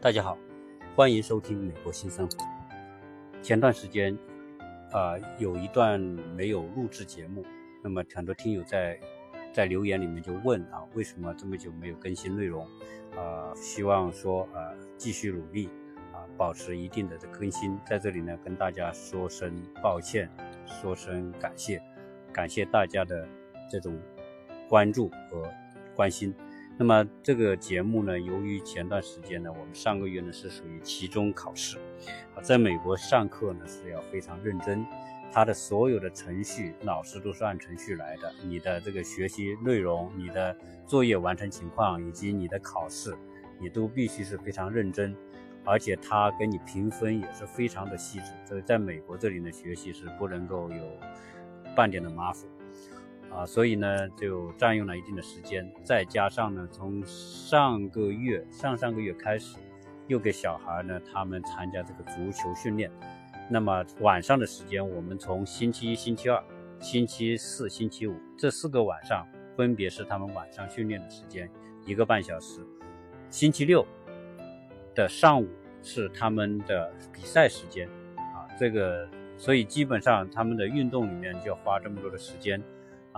大家好，欢迎收听美国新生活。前段时间，啊，有一段没有录制节目，那么很多听友在在留言里面就问啊，为什么这么久没有更新内容？啊，希望说啊，继续努力啊，保持一定的更新。在这里呢，跟大家说声抱歉，说声感谢，感谢大家的这种关注和关心。那么这个节目呢，由于前段时间呢，我们上个月呢是属于期中考试，啊，在美国上课呢是要非常认真，他的所有的程序，老师都是按程序来的，你的这个学习内容、你的作业完成情况以及你的考试，你都必须是非常认真，而且他给你评分也是非常的细致，所以在美国这里呢，学习是不能够有半点的马虎。啊，所以呢，就占用了一定的时间，再加上呢，从上个月、上上个月开始，又给小孩呢他们参加这个足球训练。那么晚上的时间，我们从星期一、星期二、星期四、星期五这四个晚上，分别是他们晚上训练的时间，一个半小时。星期六的上午是他们的比赛时间，啊，这个，所以基本上他们的运动里面就要花这么多的时间。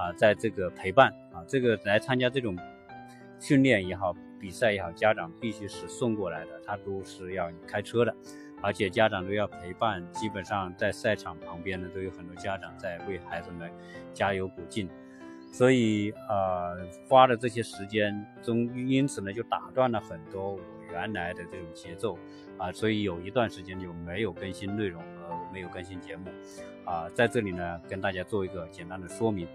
啊，在这个陪伴啊，这个来参加这种训练也好，比赛也好，家长必须是送过来的，他都是要开车的，而且家长都要陪伴。基本上在赛场旁边呢，都有很多家长在为孩子们加油鼓劲，所以啊，花的这些时间中，因此呢，就打断了很多我原来的这种节奏啊，所以有一段时间就没有更新内容和没有更新节目啊，在这里呢，跟大家做一个简单的说明。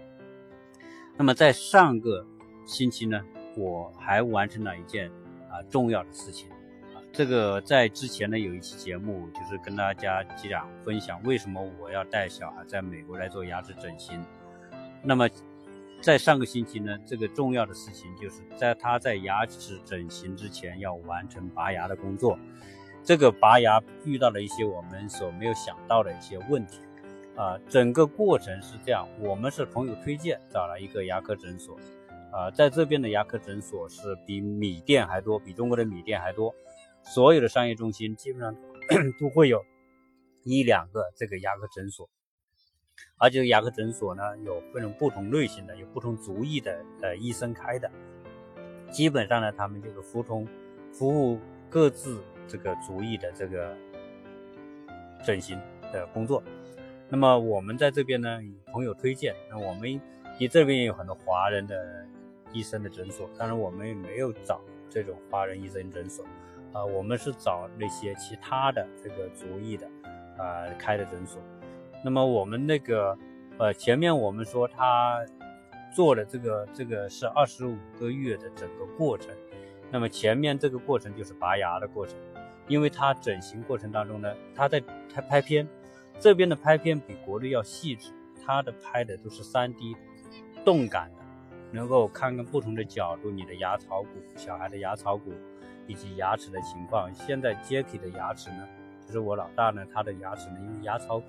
那么在上个星期呢，我还完成了一件啊重要的事情啊。这个在之前呢有一期节目，就是跟大家讲分享为什么我要带小孩在美国来做牙齿整形。那么在上个星期呢，这个重要的事情就是在他在牙齿整形之前要完成拔牙的工作。这个拔牙遇到了一些我们所没有想到的一些问题。啊，整个过程是这样，我们是朋友推荐找了一个牙科诊所，啊，在这边的牙科诊所是比米店还多，比中国的米店还多，所有的商业中心基本上都会有一两个这个牙科诊所，而且牙科诊所呢有各种不同类型的，有不同族裔的呃医生开的，基本上呢他们就是服从服务各自这个族裔的这个整形的工作。那么我们在这边呢，朋友推荐，那我们你这边也有很多华人的医生的诊所，当然我们也没有找这种华人医生诊所，啊，我们是找那些其他的这个族裔的啊开的诊所。那么我们那个呃前面我们说他做的这个这个是二十五个月的整个过程，那么前面这个过程就是拔牙的过程，因为他整形过程当中呢，他在拍拍片。这边的拍片比国内要细致，它的拍的都是 3D 动感的，能够看看不同的角度，你的牙槽骨、小孩的牙槽骨以及牙齿的情况。现在 Jacky 的牙齿呢，就是我老大呢，他的牙齿呢，因为牙槽骨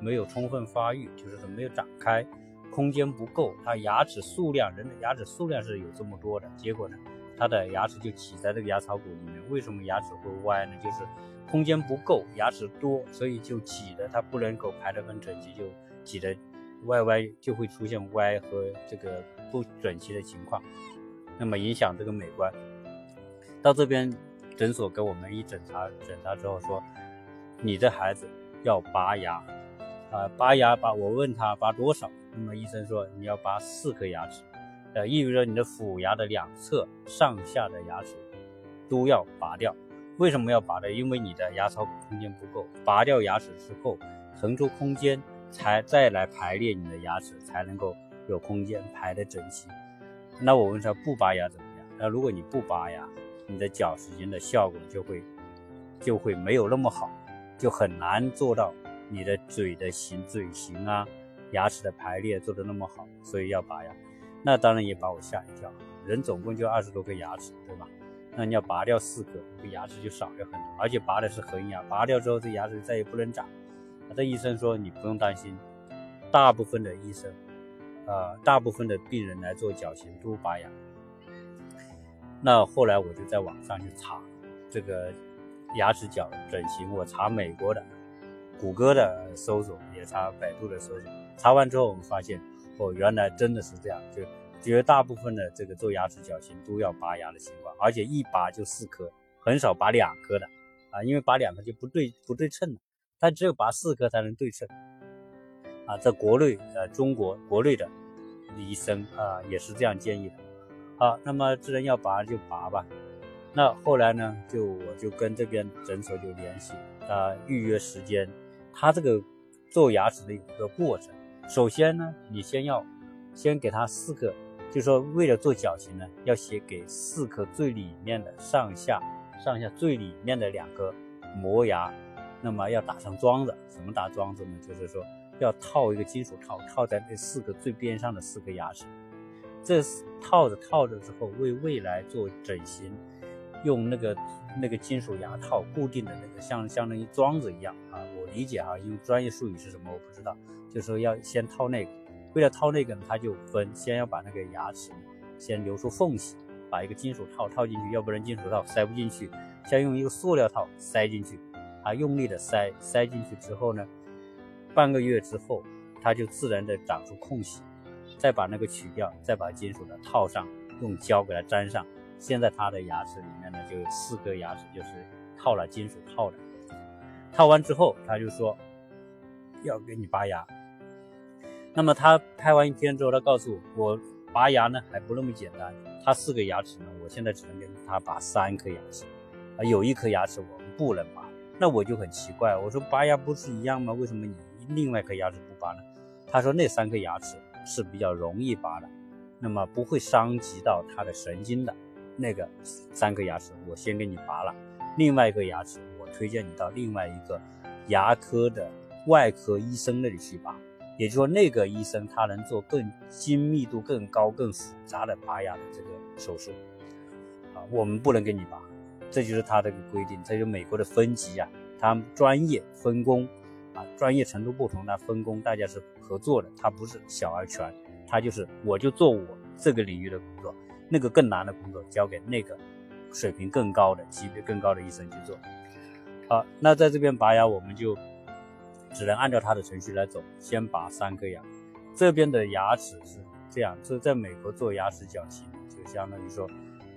没有充分发育，就是说没有长开，空间不够，他牙齿数量，人的牙齿数量是有这么多的，结果呢，他的牙齿就挤在这个牙槽骨里面。为什么牙齿会歪呢？就是。空间不够，牙齿多，所以就挤的它不能够排得很整齐，就挤得歪歪，就会出现歪和这个不整齐的情况，那么影响这个美观。到这边诊所给我们一检查，检查之后说，你的孩子要拔牙，啊，拔牙拔，我问他拔多少，那么医生说你要拔四颗牙齿，呃，意味着你的虎牙的两侧上下的牙齿都要拔掉。为什么要拔呢？因为你的牙槽骨空间不够，拔掉牙齿之后腾出空间，才再来排列你的牙齿，才能够有空间排得整齐。那我问他不拔牙怎么样？那如果你不拔牙，你的矫形的效果就会就会没有那么好，就很难做到你的嘴的形、嘴型啊、牙齿的排列做得那么好，所以要拔牙。那当然也把我吓一跳，人总共就二十多个牙齿，对吧？那你要拔掉四颗，这牙齿就少掉很多，而且拔的是恒牙，拔掉之后这牙齿再也不能长。那这医生说你不用担心，大部分的医生，呃，大部分的病人来做矫形都拔牙。那后来我就在网上去查，这个牙齿矫整形，我查美国的、谷歌的搜索，也查百度的搜索，查完之后我们发现，哦，原来真的是这样，就绝大部分的这个做牙齿矫形都要拔牙的情况，而且一拔就四颗，很少拔两颗的啊，因为拔两颗就不对不对称了，它只有拔四颗才能对称啊，在国内呃中国国内的医生啊也是这样建议的。好，那么既然要拔就拔吧。那后来呢，就我就跟这边诊所就联系啊，预约时间。他这个做牙齿的一个过程，首先呢，你先要先给他四个，就说为了做矫形呢，要先给四颗最里面的上下上下最里面的两个磨牙，那么要打上桩子。怎么打桩子呢？就是说要套一个金属套，套在那四个最边上的四颗牙齿。这套着套着之后，为未来做整形，用那个那个金属牙套固定的那个，像相当于桩子一样啊。我理解啊，因为专业术语是什么我不知道，就说要先套那个。为了套那个呢，他就分，先要把那个牙齿先留出缝隙，把一个金属套套进去，要不然金属套塞不进去，先用一个塑料套塞进去，啊，用力的塞，塞进去之后呢，半个月之后，它就自然的长出空隙。再把那个取掉，再把金属的套上，用胶给它粘上。现在他的牙齿里面呢，就有四颗牙齿，就是套了金属套的。套完之后，他就说要给你拔牙。那么他拍完一天之后，他告诉我，我拔牙呢还不那么简单。他四个牙齿呢，我现在只能给他拔三颗牙齿，啊，有一颗牙齿我们不能拔。那我就很奇怪，我说拔牙不是一样吗？为什么你另外一颗牙齿不拔呢？他说那三颗牙齿。是比较容易拔的，那么不会伤及到他的神经的。那个三颗牙齿我先给你拔了，另外一个牙齿我推荐你到另外一个牙科的外科医生那里去拔，也就是说那个医生他能做更精密度更高、更复杂的拔牙的这个手术。啊，我们不能给你拔，这就是他这个规定。这就美国的分级啊，他专业分工。啊，专业程度不同，那分工大家是合作的，他不是小而全，他就是我就做我这个领域的工作，那个更难的工作交给那个水平更高的、级别更高的医生去做。好，那在这边拔牙，我们就只能按照他的程序来走，先拔三颗牙。这边的牙齿是这样，这在美国做牙齿矫形，就相当于说，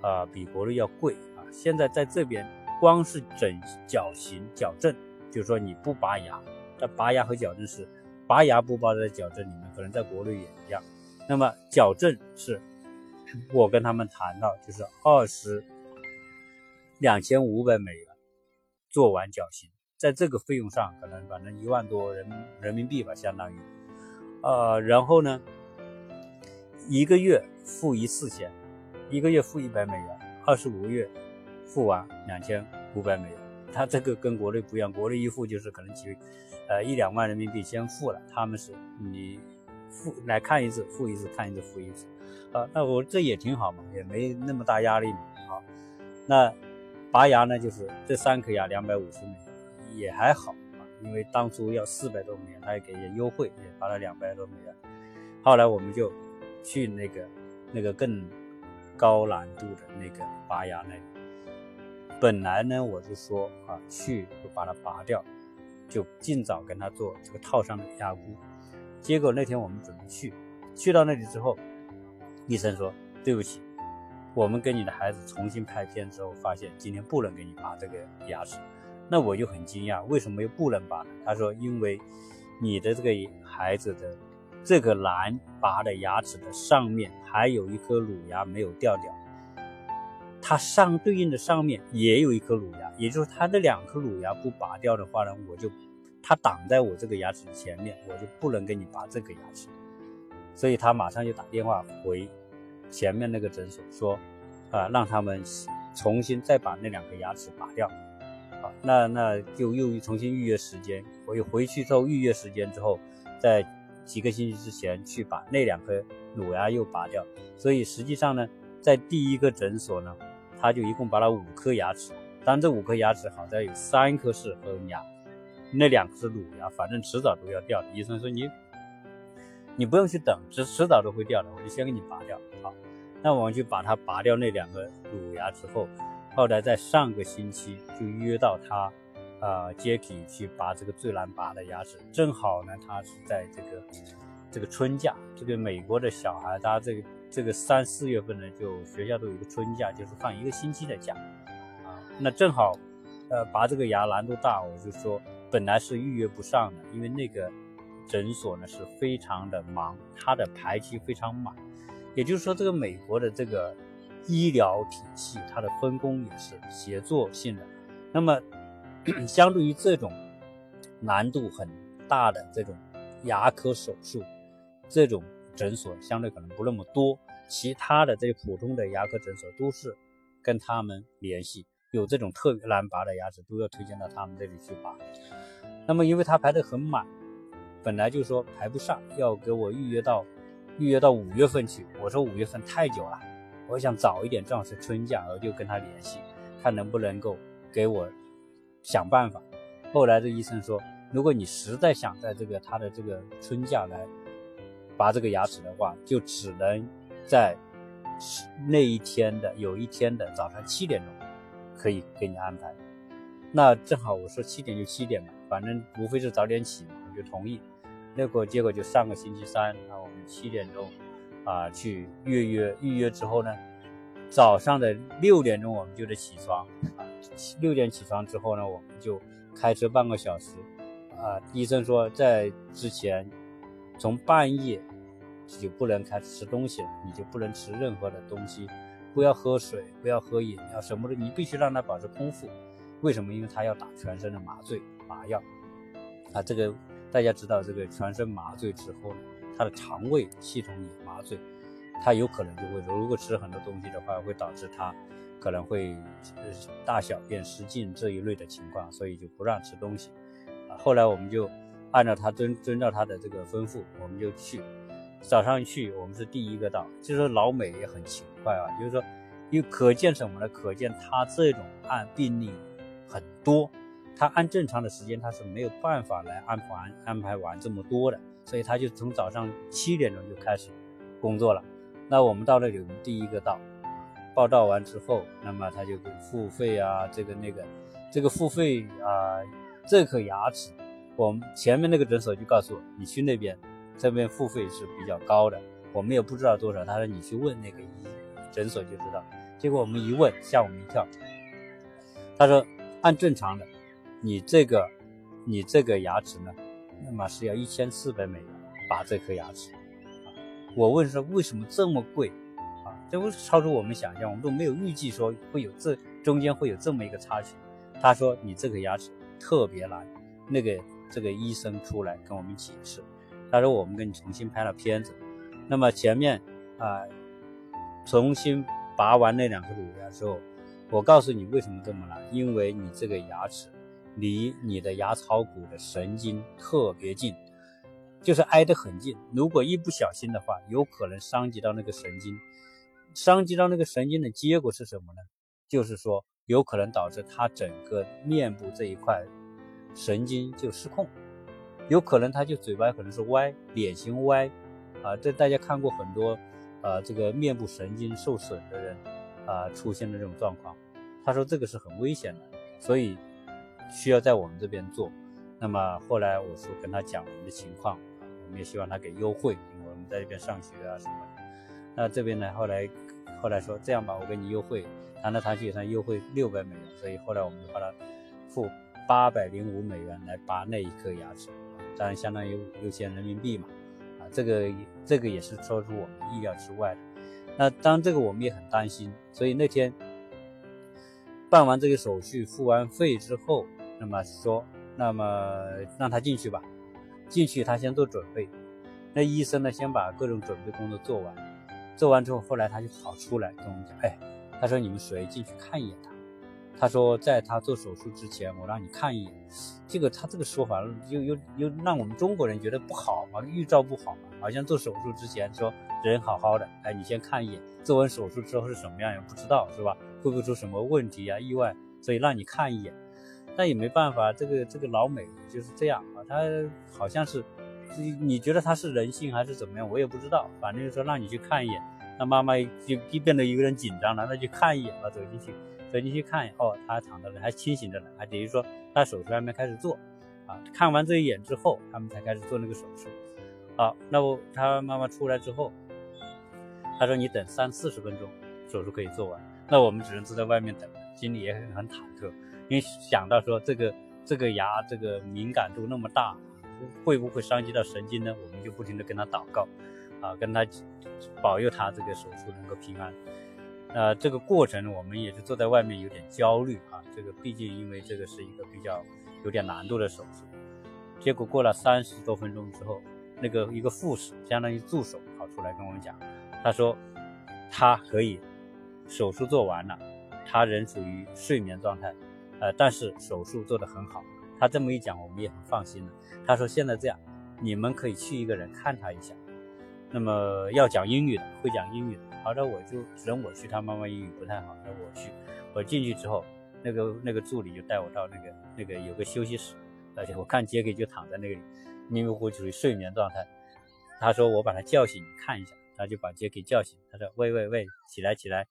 呃，比国内要贵啊。现在在这边，光是整矫形矫正，就是说你不拔牙。那拔牙和矫正是，拔牙不拔在矫正里面，可能在国内也一样。那么矫正是，我跟他们谈到就是二十两千五百美元做完矫形，在这个费用上可能反正一万多人人民币吧，相当于，呃，然后呢，一个月付一次钱，一个月付一百美元，二十五个月付完两千五百美元。他这个跟国内不一样，国内一付就是可能几。呃，一两万人民币先付了，他们是你付来看一次，付一次，看一次，付一次，啊，那我这也挺好嘛，也没那么大压力嘛，好，那拔牙呢，就是这三颗牙两百五十美元，也还好啊，因为当初要四百多美元，他也给些优惠，也拔了两百多美元，后来我们就去那个那个更高难度的那个拔牙那里，本来呢我就说啊，去就把它拔掉。就尽早跟他做这个套上的牙箍，结果那天我们准备去，去到那里之后，医生说对不起，我们跟你的孩子重新拍片之后，发现今天不能给你拔这个牙齿。那我就很惊讶，为什么又不能拔呢？他说因为你的这个孩子的这个难拔的牙齿的上面还有一颗乳牙没有掉掉。它上对应的上面也有一颗乳牙，也就是它的两颗乳牙不拔掉的话呢，我就它挡在我这个牙齿的前面，我就不能给你拔这个牙齿。所以他马上就打电话回前面那个诊所说，啊，让他们重新再把那两颗牙齿拔掉。好，那那就又重新预约时间，回回去之后预约时间之后，在几个星期之前去把那两颗乳牙又拔掉。所以实际上呢，在第一个诊所呢。他就一共拔了五颗牙齿，但这五颗牙齿好在有三颗是恒牙，那两颗是乳牙，反正迟早都要掉的。医生说你，你不用去等，迟迟早都会掉的，我就先给你拔掉。好，那我们去把它拔掉那两个乳牙之后，后来在上个星期就约到他，呃，Jacky 去拔这个最难拔的牙齿，正好呢，他是在这个这个春假，这个美国的小孩，他这个这个三四月份呢，就学校都有一个春假，就是放一个星期的假，啊，那正好，呃，拔这个牙难度大，我就说本来是预约不上的，因为那个诊所呢是非常的忙，他的排期非常满，也就是说这个美国的这个。医疗体系它的分工也是协作性的，那么 相对于这种难度很大的这种牙科手术，这种诊所相对可能不那么多，其他的这些普通的牙科诊所都是跟他们联系，有这种特别难拔的牙齿都要推荐到他们这里去拔。那么因为他排的很满，本来就说排不上，要给我预约到预约到五月份去，我说五月份太久了。我想早一点，正好是春假，我就跟他联系，看能不能够给我想办法。后来这医生说，如果你实在想在这个他的这个春假来拔这个牙齿的话，就只能在那一天的有一天的早上七点钟可以给你安排。那正好我说七点就七点嘛，反正无非是早点起嘛，我就同意。那个结果就上个星期三，那我们七点钟。啊，去预约预约之后呢，早上的六点钟我们就得起床啊，六点起床之后呢，我们就开车半个小时啊。医生说在之前从半夜就不能开始吃东西了，你就不能吃任何的东西，不要喝水，不要喝饮料什么的，你必须让他保持空腹。为什么？因为他要打全身的麻醉麻药啊。这个大家知道，这个全身麻醉之后呢。他的肠胃系统也麻醉，他有可能就会，如果吃很多东西的话，会导致他可能会大小便失禁这一类的情况，所以就不让吃东西。啊，后来我们就按照他遵遵照他的这个吩咐，我们就去早上去，我们是第一个到。就是老美也很勤快啊，就是说，因为可见什么呢？可见他这种按病例很多，他按正常的时间他是没有办法来安排安排完这么多的。所以他就从早上七点钟就开始工作了。那我们到那里，我们第一个到，报道完之后，那么他就给付费啊，这个那个，这个付费啊，这颗牙齿，我们前面那个诊所就告诉我，你去那边，这边付费是比较高的，我们也不知道多少。他说你去问那个医诊所就知道。结果我们一问，吓我们一跳。他说按正常的，你这个你这个牙齿呢？那么是要一千四百美元拔这颗牙齿，我问说为什么这么贵啊？这不是超出我们想象，我们都没有预计说会有这中间会有这么一个插曲。他说你这个牙齿特别难，那个这个医生出来跟我们解释，他说我们给你重新拍了片子，那么前面啊重新拔完那两颗乳牙之后，我告诉你为什么这么难，因为你这个牙齿。离你的牙槽骨的神经特别近，就是挨得很近。如果一不小心的话，有可能伤及到那个神经。伤及到那个神经的结果是什么呢？就是说，有可能导致他整个面部这一块神经就失控，有可能他就嘴巴可能是歪，脸型歪。啊，这大家看过很多，啊，这个面部神经受损的人，啊，出现的这种状况。他说这个是很危险的，所以。需要在我们这边做，那么后来我说跟他讲我们的情况，我们也希望他给优惠，因为我们在这边上学啊什么的。那这边呢，后来后来说这样吧，我给你优惠，谈来谈去他优惠六百美元，所以后来我们就帮他付八百零五美元来拔那一颗牙齿，当然相当于六千人民币嘛，啊，这个这个也是超出我们意料之外的。那当这个我们也很担心，所以那天办完这个手续，付完费之后。那么说，那么让他进去吧。进去他先做准备。那医生呢，先把各种准备工作做完。做完之后，后来他就跑出来跟我们讲：“哎，他说你们谁进去看一眼他？他说在他做手术之前，我让你看一眼。这个他这个说法又又又让我们中国人觉得不好嘛，预兆不好嘛，好像做手术之前说人好好的，哎，你先看一眼。做完手术之后是什么样也不知道，是吧？会不会出什么问题啊、意外？所以让你看一眼。”但也没办法，这个这个老美就是这样啊，他好像是，你你觉得他是人性还是怎么样，我也不知道。反正就说让你去看一眼，那妈妈就就变得有点紧张了，那就看一眼吧，走进去走进去看，哦，他躺着呢，还清醒着呢，还等于说他手术还没开始做，啊，看完这一眼之后，他们才开始做那个手术。好，那我他妈妈出来之后，他说你等三四十分钟，手术可以做完。那我们只能坐在外面等，心里也很很忐忑，因为想到说这个这个牙这个敏感度那么大，会不会伤及到神经呢？我们就不停的跟他祷告，啊，跟他保佑他这个手术能够平安。呃，这个过程我们也是坐在外面有点焦虑啊，这个毕竟因为这个是一个比较有点难度的手术。结果过了三十多分钟之后。那个一个护士，相当于助手跑出来跟我们讲，他说他可以手术做完了，他仍处于睡眠状态，呃，但是手术做得很好。他这么一讲，我们也很放心了。他说现在这样，你们可以去一个人看他一下。那么要讲英语的，会讲英语的。好的，我就只能我去。他妈妈英语不太好，那我去。我进去之后，那个那个助理就带我到那个那个有个休息室，而且我看杰克就躺在那里。迷迷糊糊处于睡眠状态，他说我把他叫醒看一下，他就把杰克叫醒。他说喂喂喂，起来起来，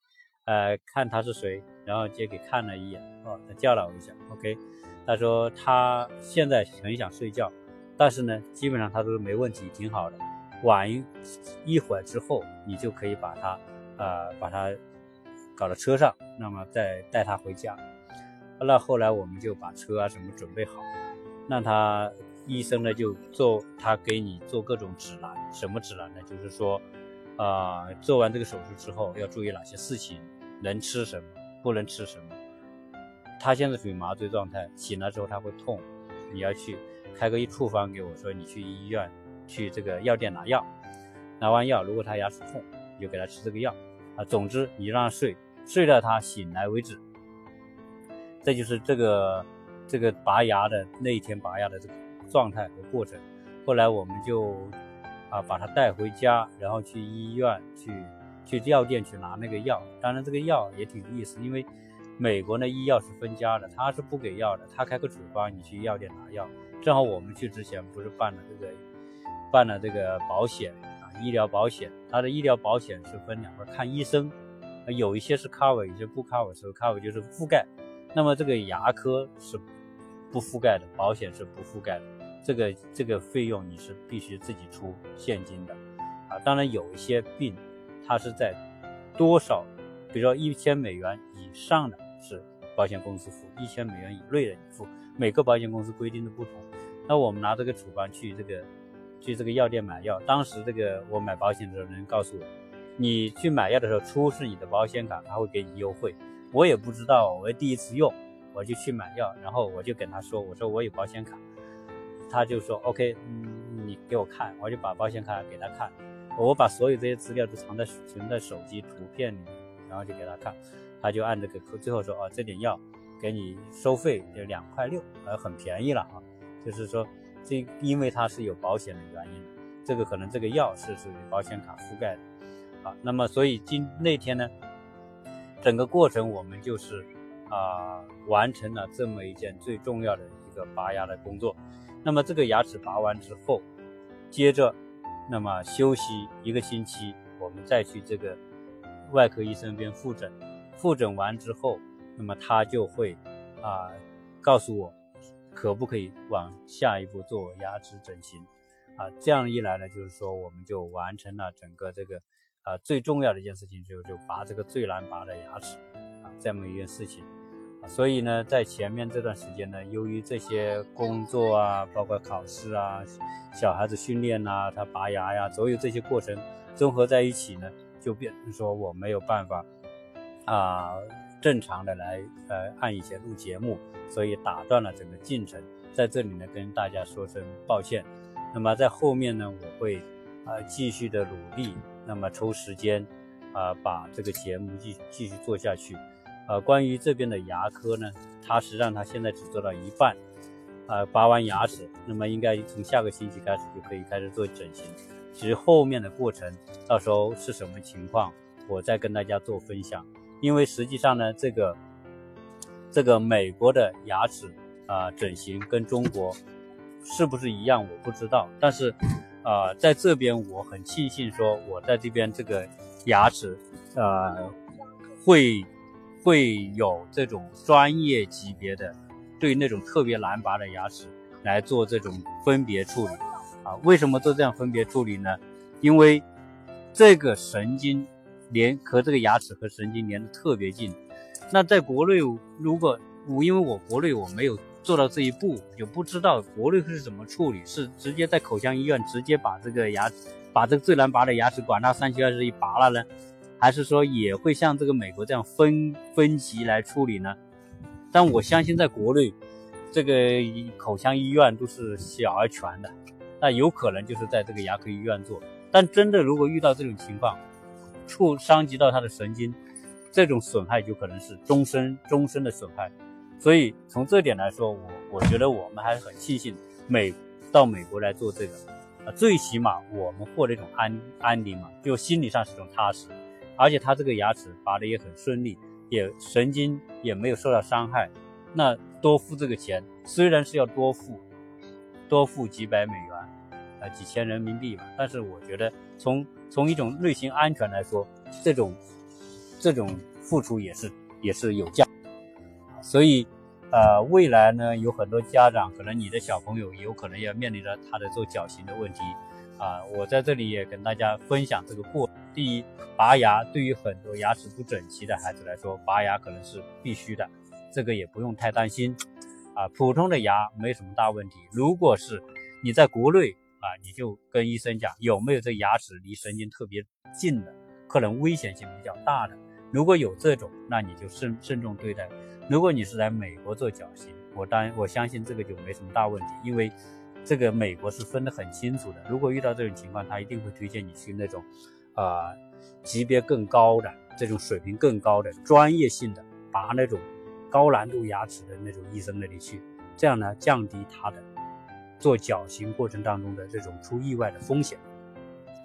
呃，看他是谁。然后杰给看了一眼，哦，他叫了我一下，OK。他说他现在很想睡觉，但是呢，基本上他都是没问题，挺好的。晚一一会儿之后，你就可以把他，呃，把他搞到车上，那么再带他回家。那后来我们就把车啊什么准备好，让他。医生呢就做他给你做各种指南，什么指南呢？就是说，啊，做完这个手术之后要注意哪些事情，能吃什么，不能吃什么。他现在属于麻醉状态，醒了之后他会痛，你要去开个一处方给我说，你去医院去这个药店拿药，拿完药如果他牙齿痛，你就给他吃这个药啊。总之你让他睡，睡到他醒来为止。这就是这个这个拔牙的那一天拔牙的这个。状态和过程，后来我们就啊把他带回家，然后去医院去去药店去拿那个药。当然这个药也挺有意思，因为美国呢医药是分家的，他是不给药的，他开个处方，你去药店拿药。正好我们去之前不是办了这个办了这个保险啊，医疗保险，他的医疗保险是分两块，看医生，有一些是 cover，有些不 cover，所以 cover 就是覆盖。那么这个牙科是不覆盖的，保险是不覆盖的。这个这个费用你是必须自己出现金的，啊，当然有一些病，它是在多少，比如说一千美元以上的是保险公司付，一千美元以内的你付，每个保险公司规定的不同。那我们拿这个处方去这个去这个药店买药，当时这个我买保险的时候人告诉我，你去买药的时候出示你的保险卡，他会给你优惠。我也不知道，我第一次用，我就去买药，然后我就跟他说，我说我有保险卡。他就说 OK，嗯，你给我看，我就把保险卡给他看，我把所有这些资料都藏在存在手机图片里面，然后就给他看，他就按这个扣最后说哦，这点药给你收费就两块六，呃，很便宜了啊，就是说这因为它是有保险的原因，这个可能这个药是属于保险卡覆盖的，啊，那么所以今那天呢，整个过程我们就是啊完成了这么一件最重要的一个拔牙的工作。那么这个牙齿拔完之后，接着，那么休息一个星期，我们再去这个外科医生边复诊。复诊完之后，那么他就会啊告诉我，可不可以往下一步做牙齿整形啊？这样一来呢，就是说我们就完成了整个这个啊最重要的一件事情，就就拔这个最难拔的牙齿啊这么一件事情。所以呢，在前面这段时间呢，由于这些工作啊，包括考试啊，小孩子训练呐，他拔牙呀，所有这些过程综合在一起呢，就变成说我没有办法啊正常的来呃按以前录节目，所以打断了整个进程。在这里呢，跟大家说声抱歉。那么在后面呢，我会啊继续的努力，那么抽时间啊把这个节目继继续做下去。呃，关于这边的牙科呢，他实际上他现在只做到一半，呃，拔完牙齿，那么应该从下个星期开始就可以开始做整形。其实后面的过程，到时候是什么情况，我再跟大家做分享。因为实际上呢，这个这个美国的牙齿啊整形跟中国是不是一样，我不知道。但是，呃，在这边我很庆幸说，我在这边这个牙齿，呃，会。会有这种专业级别的对那种特别难拔的牙齿来做这种分别处理啊。为什么做这样分别处理呢？因为这个神经连和这个牙齿和神经连得特别近。那在国内，如果我因为我国内我没有做到这一步，就不知道国内是怎么处理，是直接在口腔医院直接把这个牙把这个最难拔的牙齿管它三七二十一拔了呢？还是说也会像这个美国这样分分级来处理呢？但我相信在国内，这个口腔医院都是小而全的，那有可能就是在这个牙科医院做。但真的如果遇到这种情况，触伤及到他的神经，这种损害就可能是终身终身的损害。所以从这点来说，我我觉得我们还是很庆幸美到美国来做这个，啊，最起码我们获得一种安安宁嘛，就心理上是一种踏实。而且他这个牙齿拔的也很顺利，也神经也没有受到伤害，那多付这个钱，虽然是要多付，多付几百美元，啊几千人民币吧，但是我觉得从从一种内心安全来说，这种这种付出也是也是有价，所以呃未来呢有很多家长可能你的小朋友有可能要面临着他的做矫形的问题。啊，我在这里也跟大家分享这个过。第一，拔牙对于很多牙齿不整齐的孩子来说，拔牙可能是必须的，这个也不用太担心。啊，普通的牙没什么大问题。如果是你在国内啊，你就跟医生讲有没有这牙齿离神经特别近的，可能危险性比较大的。如果有这种，那你就慎慎重对待。如果你是在美国做矫形，我当我相信这个就没什么大问题，因为。这个美国是分得很清楚的，如果遇到这种情况，他一定会推荐你去那种，啊，级别更高的、这种水平更高的、专业性的拔那种高难度牙齿的那种医生那里去，这样呢，降低他的做矫形过程当中的这种出意外的风险。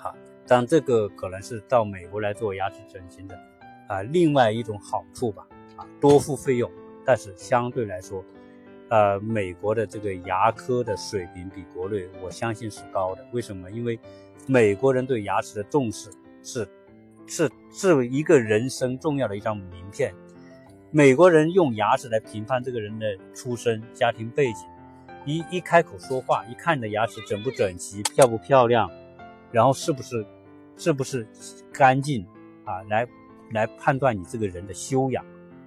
好，但这个可能是到美国来做牙齿整形的啊，另外一种好处吧，啊，多付费用，但是相对来说。呃，美国的这个牙科的水平比国内，我相信是高的。为什么？因为美国人对牙齿的重视是是是一个人生重要的一张名片。美国人用牙齿来评判这个人的出身、家庭背景，一一开口说话，一看你的牙齿整不整齐、漂不漂亮，然后是不是是不是干净啊，来来判断你这个人的修养，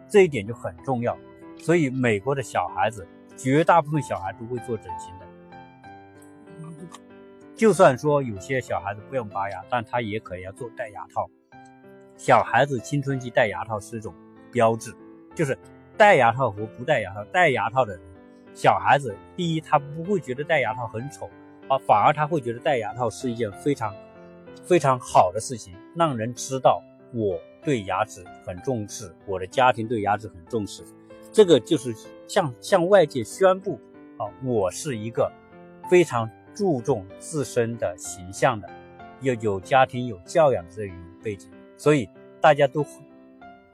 这一点就很重要。所以美国的小孩子。绝大部分小孩都会做整形的，就算说有些小孩子不用拔牙，但他也可以要做戴牙套。小孩子青春期戴牙套是一种标志，就是戴牙套和不戴牙套。戴牙套的人，小孩子第一他不会觉得戴牙套很丑啊，反而他会觉得戴牙套是一件非常非常好的事情，让人知道我对牙齿很重视，我的家庭对牙齿很重视。这个就是向向外界宣布啊，我是一个非常注重自身的形象的，又有家庭有教养的这种背景，所以大家都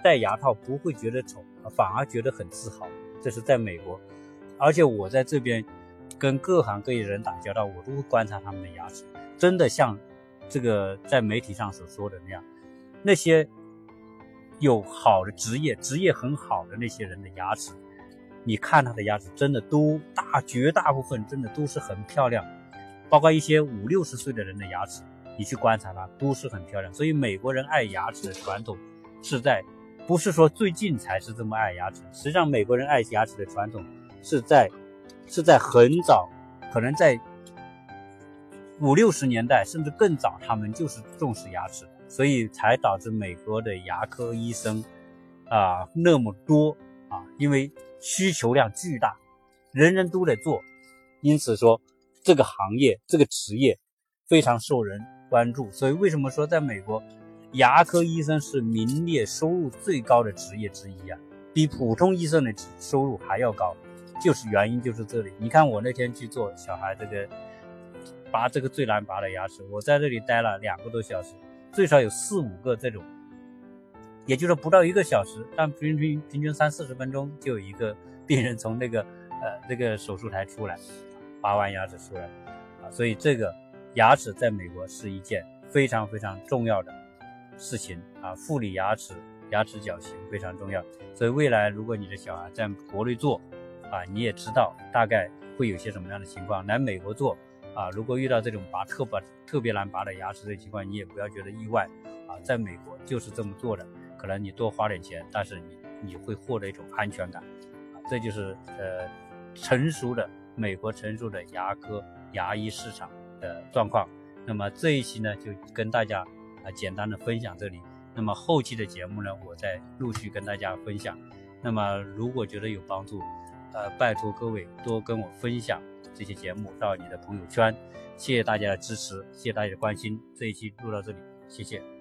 戴牙套不会觉得丑，反而觉得很自豪。这是在美国，而且我在这边跟各行各业人打交道，我都会观察他们的牙齿，真的像这个在媒体上所说的那样，那些。有好的职业，职业很好的那些人的牙齿，你看他的牙齿真的都大，绝大部分真的都是很漂亮，包括一些五六十岁的人的牙齿，你去观察它都是很漂亮。所以美国人爱牙齿的传统是在，不是说最近才是这么爱牙齿，实际上美国人爱牙齿的传统是在，是在很早，可能在五六十年代甚至更早，他们就是重视牙齿。所以才导致美国的牙科医生啊那么多啊，因为需求量巨大，人人都得做，因此说这个行业这个职业非常受人关注。所以为什么说在美国，牙科医生是名列收入最高的职业之一啊？比普通医生的收入还要高，就是原因就是这里。你看我那天去做小孩这个拔这个最难拔的牙齿，我在这里待了两个多小时。最少有四五个这种，也就是不到一个小时，但平均平均三四十分钟就有一个病人从那个呃那个手术台出来，拔完牙齿出来，啊，所以这个牙齿在美国是一件非常非常重要的事情啊，护理牙齿牙齿矫形非常重要。所以未来如果你的小孩在国内做，啊，你也知道大概会有些什么样的情况。来美国做，啊，如果遇到这种拔特拔特别难拔的牙齿的情况，你也不要觉得意外，啊，在美国就是这么做的，可能你多花点钱，但是你你会获得一种安全感，啊，这就是呃成熟的美国成熟的牙科牙医市场的状况。那么这一期呢，就跟大家啊简单的分享这里。那么后期的节目呢，我再陆续跟大家分享。那么如果觉得有帮助，呃，拜托各位多跟我分享这些节目到你的朋友圈。谢谢大家的支持，谢谢大家的关心。这一期录到这里，谢谢。